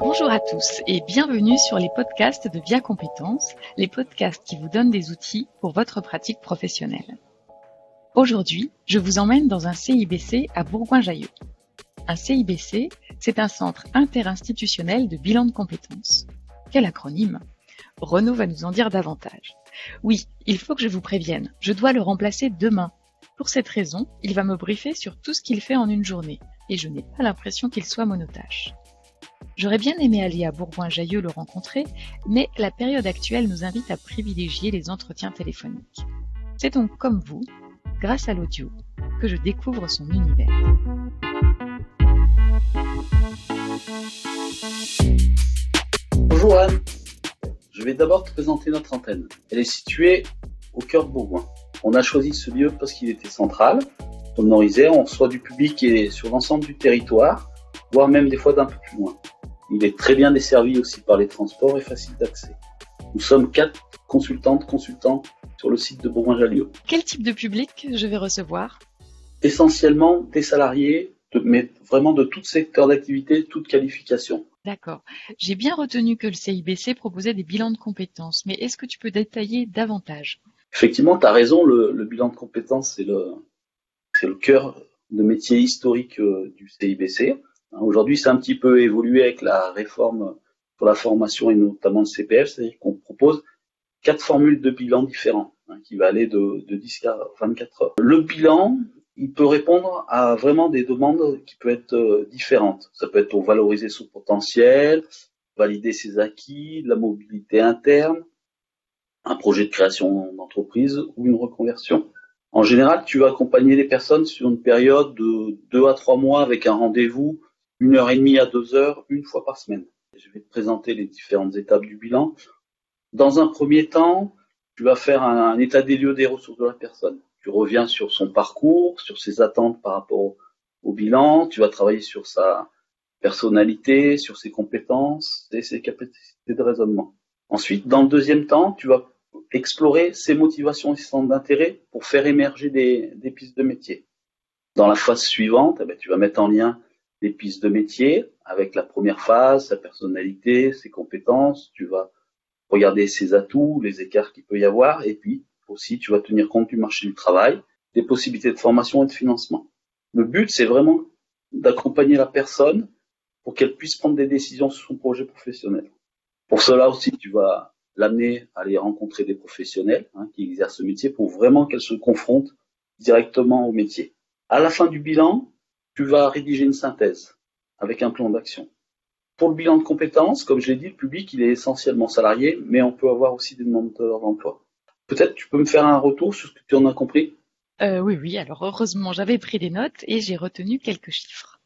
Bonjour à tous et bienvenue sur les podcasts de Via Compétences, les podcasts qui vous donnent des outils pour votre pratique professionnelle. Aujourd'hui, je vous emmène dans un CIBC à Bourgoin-Jallieu. Un CIBC, c'est un centre interinstitutionnel de bilan de compétences. Quel acronyme Renaud va nous en dire davantage. Oui, il faut que je vous prévienne, je dois le remplacer demain. Pour cette raison, il va me briefer sur tout ce qu'il fait en une journée, et je n'ai pas l'impression qu'il soit monotache. J'aurais bien aimé aller à Bourgoin-Jallieu le rencontrer, mais la période actuelle nous invite à privilégier les entretiens téléphoniques. C'est donc comme vous, grâce à l'audio, que je découvre son univers. Bonjour Anne, je vais d'abord te présenter notre antenne. Elle est située au cœur de Bourgoin. On a choisi ce lieu parce qu'il était central, sonorisé, on reçoit du public et sur l'ensemble du territoire, voire même des fois d'un peu plus loin. Il est très bien desservi aussi par les transports et facile d'accès. Nous sommes quatre consultantes, consultants sur le site de Bourgoin-Jallieu. Quel type de public je vais recevoir? Essentiellement des salariés, mais vraiment de tout secteur d'activité, toute qualification. D'accord. J'ai bien retenu que le CIBC proposait des bilans de compétences, mais est-ce que tu peux détailler davantage? Effectivement, tu as raison, le, le, bilan de compétences, c'est le, c'est le cœur de métier historique euh, du CIBC. Hein, aujourd'hui, c'est un petit peu évolué avec la réforme pour la formation et notamment le CPF, c'est-à-dire qu'on propose quatre formules de bilan différents, hein, qui va aller de, de 10 à 24 heures. Le bilan, il peut répondre à vraiment des demandes qui peuvent être euh, différentes. Ça peut être pour valoriser son potentiel, valider ses acquis, la mobilité interne, un projet de création d'entreprise ou une reconversion. En général, tu vas accompagner les personnes sur une période de deux à trois mois avec un rendez-vous une heure et demie à deux heures, une fois par semaine. Je vais te présenter les différentes étapes du bilan. Dans un premier temps, tu vas faire un, état des lieux des ressources de la personne. Tu reviens sur son parcours, sur ses attentes par rapport au, bilan. Tu vas travailler sur sa personnalité, sur ses compétences et ses capacités de raisonnement. Ensuite, dans le deuxième temps, tu vas explorer ses motivations et ses centres d'intérêt pour faire émerger des, pistes de métier. Dans la phase suivante, eh ben, tu vas mettre en lien des pistes de métier avec la première phase, sa personnalité, ses compétences. Tu vas regarder ses atouts, les écarts qu'il peut y avoir, et puis aussi tu vas tenir compte du marché du travail, des possibilités de formation et de financement. Le but, c'est vraiment d'accompagner la personne pour qu'elle puisse prendre des décisions sur son projet professionnel. Pour cela aussi, tu vas l'amener à aller rencontrer des professionnels hein, qui exercent ce métier pour vraiment qu'elle se confronte directement au métier. À la fin du bilan, tu vas rédiger une synthèse avec un plan d'action. Pour le bilan de compétences, comme je l'ai dit, le public, il est essentiellement salarié, mais on peut avoir aussi des demandeurs d'emploi. Peut-être tu peux me faire un retour sur ce que tu en as compris? Euh, Oui, oui. Alors heureusement, j'avais pris des notes et j'ai retenu quelques chiffres.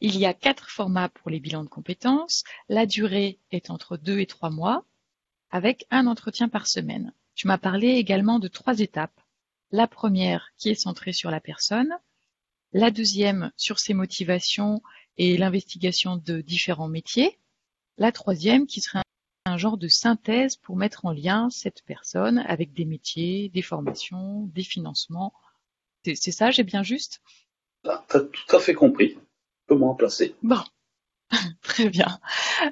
Il y a quatre formats pour les bilans de compétences. La durée est entre deux et trois mois, avec un entretien par semaine. Tu m'as parlé également de trois étapes. La première qui est centrée sur la personne, la deuxième sur ses motivations et l'investigation de différents métiers, la troisième qui serait un genre de synthèse pour mettre en lien cette personne avec des métiers, des formations, des financements. C'est ça, j'ai bien juste? Ah, Tu as tout à fait compris. Me remplacer. Bon, Très bien.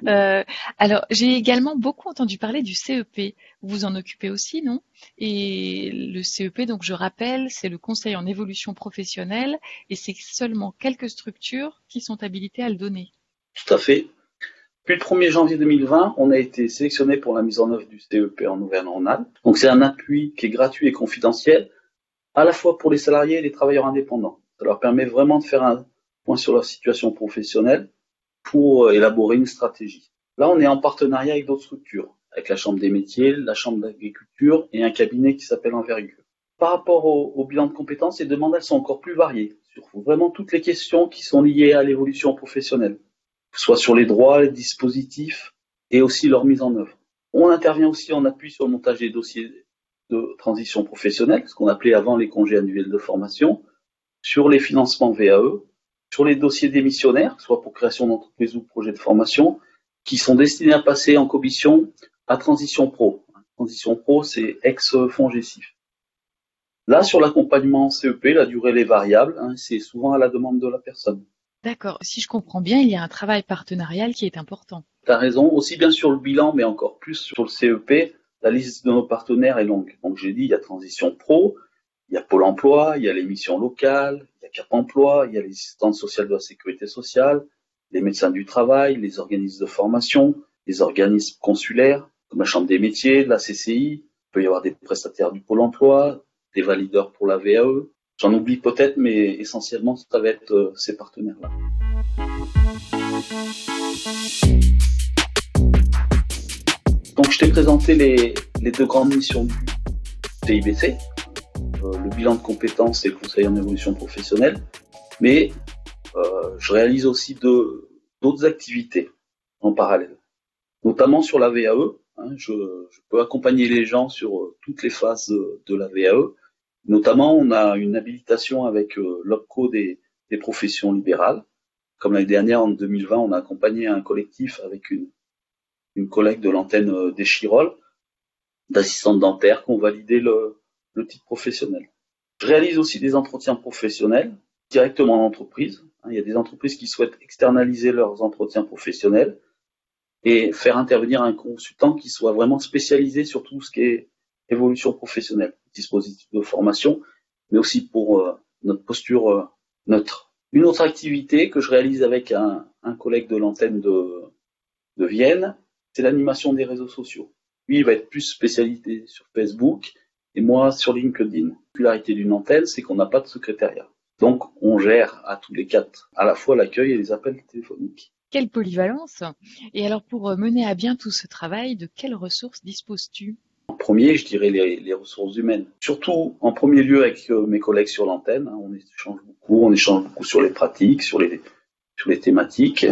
Euh, alors, j'ai également beaucoup entendu parler du CEP. Vous vous en occupez aussi, non? Et le CEP, donc je rappelle, c'est le Conseil en évolution professionnelle et c'est seulement quelques structures qui sont habilitées à le donner. Tout à fait. Depuis le 1er janvier 2020, on a été sélectionné pour la mise en œuvre du CEP en Auvergne-Rhône-Alpes. Donc c'est un appui qui est gratuit et confidentiel, à la fois pour les salariés et les travailleurs indépendants. Ça leur permet vraiment de faire un point sur leur situation professionnelle pour euh, élaborer une stratégie. Là, on est en partenariat avec d'autres structures, avec la Chambre des métiers, la Chambre d'agriculture et un cabinet qui s'appelle Envergure. Par rapport au, bilan de compétences, les demandes elles sont encore plus variées sur vraiment toutes les questions qui sont liées à l'évolution professionnelle, soit sur les droits, les dispositifs et aussi leur mise en œuvre. On intervient aussi en appui sur le montage des dossiers de transition professionnelle, ce qu'on appelait avant les congés annuels de formation, sur les financements VAE sur les dossiers démissionnaires, soit pour création d'entreprise ou projet de formation, qui sont destinés à passer en commission à Transition Pro. Transition Pro, c'est ex-fonds Là, sur l'accompagnement CEP, la durée est variable, hein, c'est souvent à la demande de la personne. D'accord. Si je comprends bien, il y a un travail partenarial qui est important. Tu as raison, aussi bien sur le bilan, mais encore plus sur le CEP. La liste de nos partenaires est longue. Donc j'ai dit, il y a Transition Pro, il y a Pôle Emploi, il y a les missions locales, il y a Cap Emploi, il y a les assistantes sociales de la sécurité sociale, les médecins du travail, les organismes de formation, les organismes consulaires, comme la Chambre des métiers, la CCI. Il peut y avoir des prestataires du Pôle Emploi, des valideurs pour la VAE. J'en oublie peut-être, mais essentiellement, ça va être euh, ces partenaires-là. Donc, je t'ai présenté les, les, deux grandes missions du le bilan de compétences et le conseil en évolution professionnelle, mais euh, je réalise aussi d'autres activités en parallèle, notamment sur la VAE. Hein, je, peux accompagner les gens sur euh, toutes les phases de, la VAE. Notamment, on a une habilitation avec euh, l'OPCO des, professions libérales. Comme l'année dernière, en 2020, on a accompagné un collectif avec une, collègue de l'antenne euh, des Chiroles, d'assistantes dentaires, qui ont validé le titre professionnel. Je réalise aussi des entretiens professionnels directement en entreprise. Hein, il y a des entreprises qui souhaitent externaliser leurs entretiens professionnels et faire intervenir un consultant qui soit vraiment spécialisé sur tout ce qui est évolution professionnelle, dispositif de formation, mais aussi pour euh, notre posture euh, neutre. Une autre activité que je réalise avec un, collègue de l'antenne de, de Vienne, c'est l'animation des réseaux sociaux. Lui, il va être plus spécialisé sur Facebook et moi sur LinkedIn. La particularité d'une antenne, c'est qu'on n'a pas de secrétariat. Donc, on gère à tous les quatre, à la fois l'accueil et les appels téléphoniques. Quelle polyvalence Et alors, pour mener à bien tout ce travail, de quelles ressources disposes-tu? En premier, je dirais les, les, ressources humaines. Surtout, en premier lieu, avec euh, mes collègues sur l'antenne. Hein, on échange beaucoup, on échange beaucoup sur les pratiques, sur les, sur les thématiques.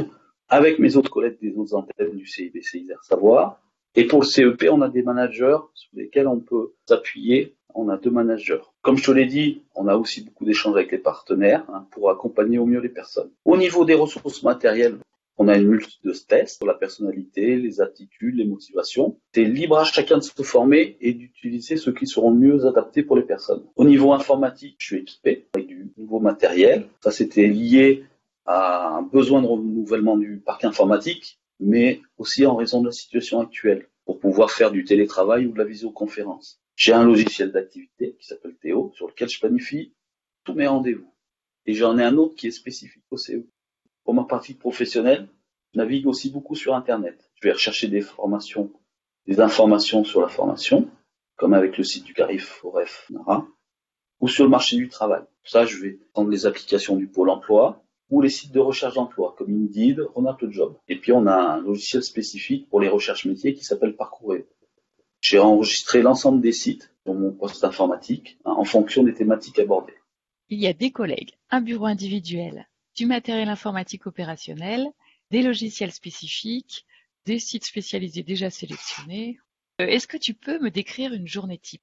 Avec mes autres collègues des autres antennes du CIBC Isère Savoir. Et pour le CEP, on a des managers sur lesquels on peut s'appuyer. On a deux managers. Comme je te l'ai dit, on a aussi beaucoup d'échanges avec les partenaires hein, pour accompagner au mieux les personnes. Au niveau des ressources matérielles, on a une multitude de tests sur la personnalité, les attitudes, les motivations. C'est libre à chacun de se former et d'utiliser ceux qui seront mieux adaptés pour les personnes. Au niveau informatique, je suis équipé avec du nouveau matériel. Ça, c'était lié à un besoin de renouvellement du parc informatique, mais aussi en raison de la situation actuelle, pour pouvoir faire du télétravail ou de la visioconférence. J'ai un logiciel d'activité qui s'appelle Théo, sur lequel je planifie tous mes rendez-vous. Et j'en ai un autre qui est spécifique au CE. Pour ma partie professionnelle, je navigue aussi beaucoup sur Internet. Je vais rechercher des formations, des informations sur la formation, comme avec le site du Carif Foref Nara, ou sur le marché du travail. Pour ça, je vais prendre les applications du Pôle emploi ou les sites de recherche d'emploi, comme Indeed, Renate Job. Et puis, on a un logiciel spécifique pour les recherches métiers qui s'appelle Parcourir. J'ai enregistré l'ensemble des sites dans mon poste informatique hein, en fonction des thématiques abordées. Il y a des collègues, un bureau individuel, du matériel informatique opérationnel, des logiciels spécifiques, des sites spécialisés déjà sélectionnés. Euh, Est-ce que tu peux me décrire une journée type?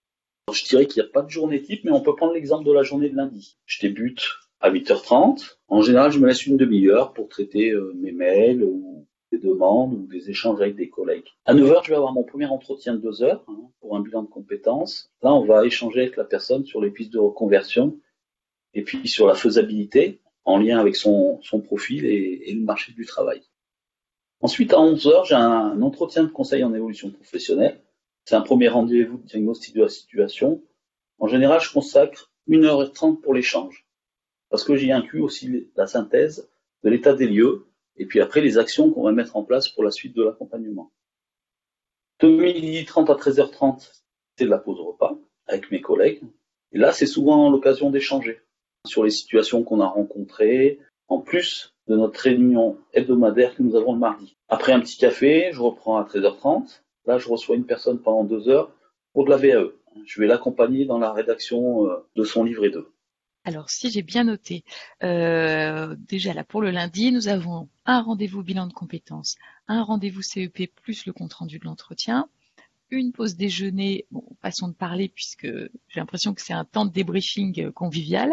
Je dirais qu'il n'y a pas de journée type, mais on peut prendre l'exemple de la journée de lundi. Je débute à 8h30. En général, je me laisse une demi-heure pour traiter euh, mes mails ou des demandes ou des échanges avec des collègues. À 9h, je vais avoir mon premier entretien de 2 heures hein, pour un bilan de compétences. Là, on va échanger avec la personne sur les pistes de reconversion et puis sur la faisabilité en lien avec son, profil et, et, le marché du travail. Ensuite, à 11h, j'ai un entretien de conseil en évolution professionnelle. C'est un premier rendez-vous de diagnostic de la situation. En général, je consacre 1h30 pour l'échange, parce que j'y inclus aussi la synthèse de l'état des lieux, et puis après les actions qu'on va mettre en place pour la suite de l'accompagnement. De 12h30 à 13h30, c'est de la pause repas avec mes collègues. Et là, c'est souvent l'occasion d'échanger sur les situations qu'on a rencontrées, en plus de notre réunion hebdomadaire que nous avons le mardi. Après un petit café, je reprends à 13h30. Là, je reçois une personne pendant deux heures pour de la VAE. Je vais l'accompagner dans la rédaction euh, de son livret 2. Alors, si j'ai bien noté, euh, déjà là pour le lundi, nous avons un rendez-vous bilan de compétences, un rendez-vous CEP plus le compte rendu de l'entretien, une pause déjeuner, bon, façon de parler puisque j'ai l'impression que c'est un temps de débriefing convivial,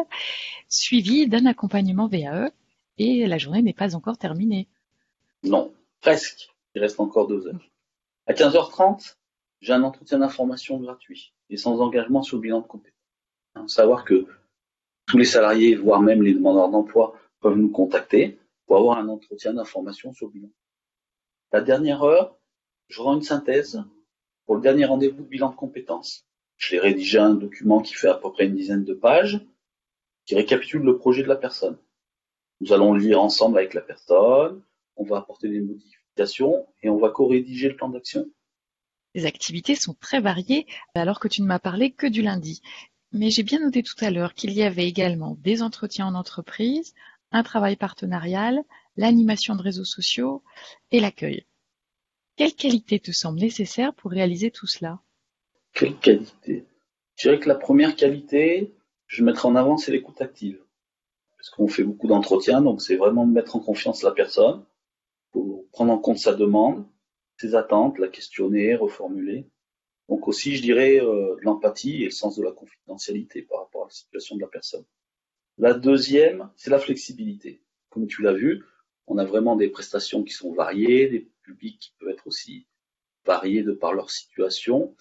suivi d'un accompagnement VAE et la journée n'est pas encore terminée. Non, presque. Il reste encore deux heures. À 15h30, j'ai un entretien d'information gratuit et sans engagement sur le bilan de compétences. Savoir que tous les salariés, voire même les demandeurs d'emploi, peuvent nous contacter pour avoir un entretien d'information sur le bilan. La dernière heure, je rends une synthèse pour le dernier rendez-vous de bilan de compétences. Je vais rédiger un document qui fait à peu près une dizaine de pages, qui récapitule le projet de la personne. Nous allons le lire ensemble avec la personne, on va apporter des modifications et on va co-rédiger le plan d'action. Les activités sont très variées alors que tu ne m'as parlé que du lundi. Mais j'ai bien noté tout à l'heure qu'il y avait également des entretiens en entreprise, un travail partenarial, l'animation de réseaux sociaux et l'accueil. Quelle qualité te semble nécessaire pour réaliser tout cela? Quelle qualité Je dirais que la première qualité, je mettrai en avant, c'est l'écoute active. Parce qu'on fait beaucoup d'entretiens, donc c'est vraiment de mettre en confiance la personne, pour prendre en compte sa demande, ses attentes, la questionner, reformuler. Donc aussi, je dirais, euh, l'empathie et le sens de la confidentialité par rapport à la situation de la personne. La deuxième, c'est la flexibilité. Comme tu l'as vu, on a vraiment des prestations qui sont variées, des publics qui peuvent être aussi variés de par leur situation.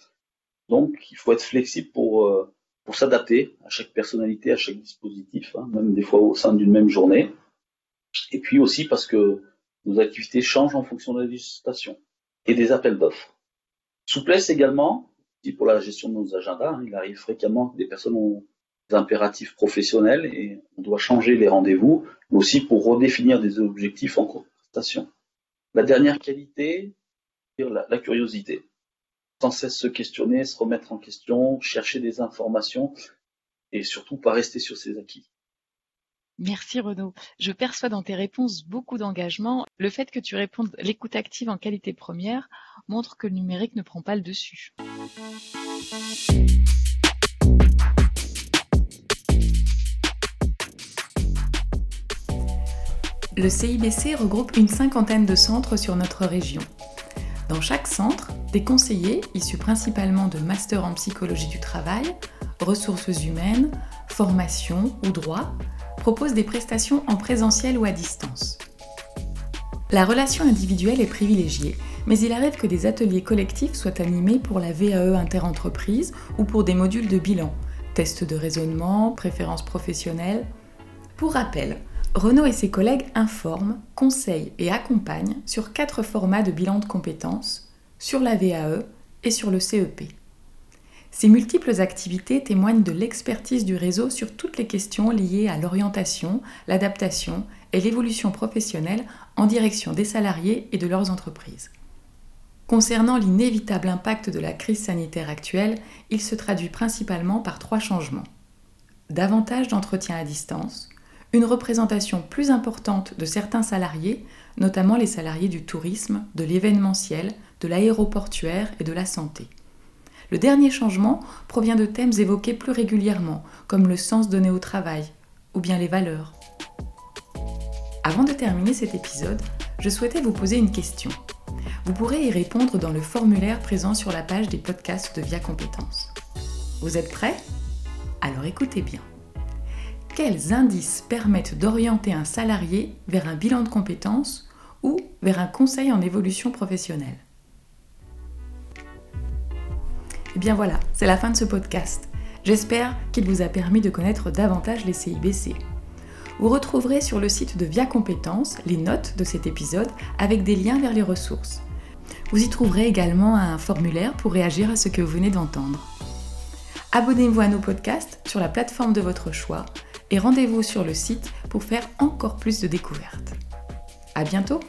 Donc, il faut être flexible pour, euh, s'adapter à chaque personnalité, à chaque dispositif, hein, même des fois au sein d'une même journée. Et puis aussi parce que nos activités changent en fonction de la législation et des appels d'offres. Souplesse également, pour la gestion de nos agendas. Hein, il arrive fréquemment que des personnes ont des impératifs professionnels et on doit changer les rendez-vous, mais aussi pour redéfinir des objectifs en prestation. La dernière qualité, la, la curiosité. Sans cesse se questionner, se remettre en question, chercher des informations et surtout pas rester sur ses acquis. Merci Renaud. Je perçois dans tes réponses beaucoup d'engagement. Le fait que tu répondes l'écoute active en qualité première montre que le numérique ne prend pas le dessus. Le CIBC regroupe une cinquantaine de centres sur notre région. Dans chaque centre, des conseillers, issus principalement de masters en psychologie du travail, ressources humaines, formation ou droit, propose des prestations en présentiel ou à distance. La relation individuelle est privilégiée, mais il arrive que des ateliers collectifs soient animés pour la VAE interentreprise ou pour des modules de bilan, tests de raisonnement, préférences professionnelles. Pour rappel, Renaud et ses collègues informent, conseillent et accompagnent sur quatre formats de bilan de compétences, sur la VAE et sur le CEP. Ces multiples activités témoignent de l'expertise du réseau sur toutes les questions liées à l'orientation, l'adaptation et l'évolution professionnelle en direction des salariés et de leurs entreprises. Concernant l'inévitable impact de la crise sanitaire actuelle, il se traduit principalement par trois changements. Davantage d'entretiens à distance, une représentation plus importante de certains salariés, notamment les salariés du tourisme, de l'événementiel, de l'aéroportuaire et de la santé. Le dernier changement provient de thèmes évoqués plus régulièrement, comme le sens donné au travail ou bien les valeurs. Avant de terminer cet épisode, je souhaitais vous poser une question. Vous pourrez y répondre dans le formulaire présent sur la page des podcasts de Via Compétences. Vous êtes prêts? Alors écoutez bien. Quels indices permettent d'orienter un salarié vers un bilan de compétences ou vers un conseil en évolution professionnelle? Eh bien voilà, c'est la fin de ce podcast. J'espère qu'il vous a permis de connaître davantage les CIBC. Vous retrouverez sur le site de Via Compétences les notes de cet épisode avec des liens vers les ressources. Vous y trouverez également un formulaire pour réagir à ce que vous venez d'entendre. Abonnez-vous à nos podcasts sur la plateforme de votre choix et rendez-vous sur le site pour faire encore plus de découvertes. À bientôt!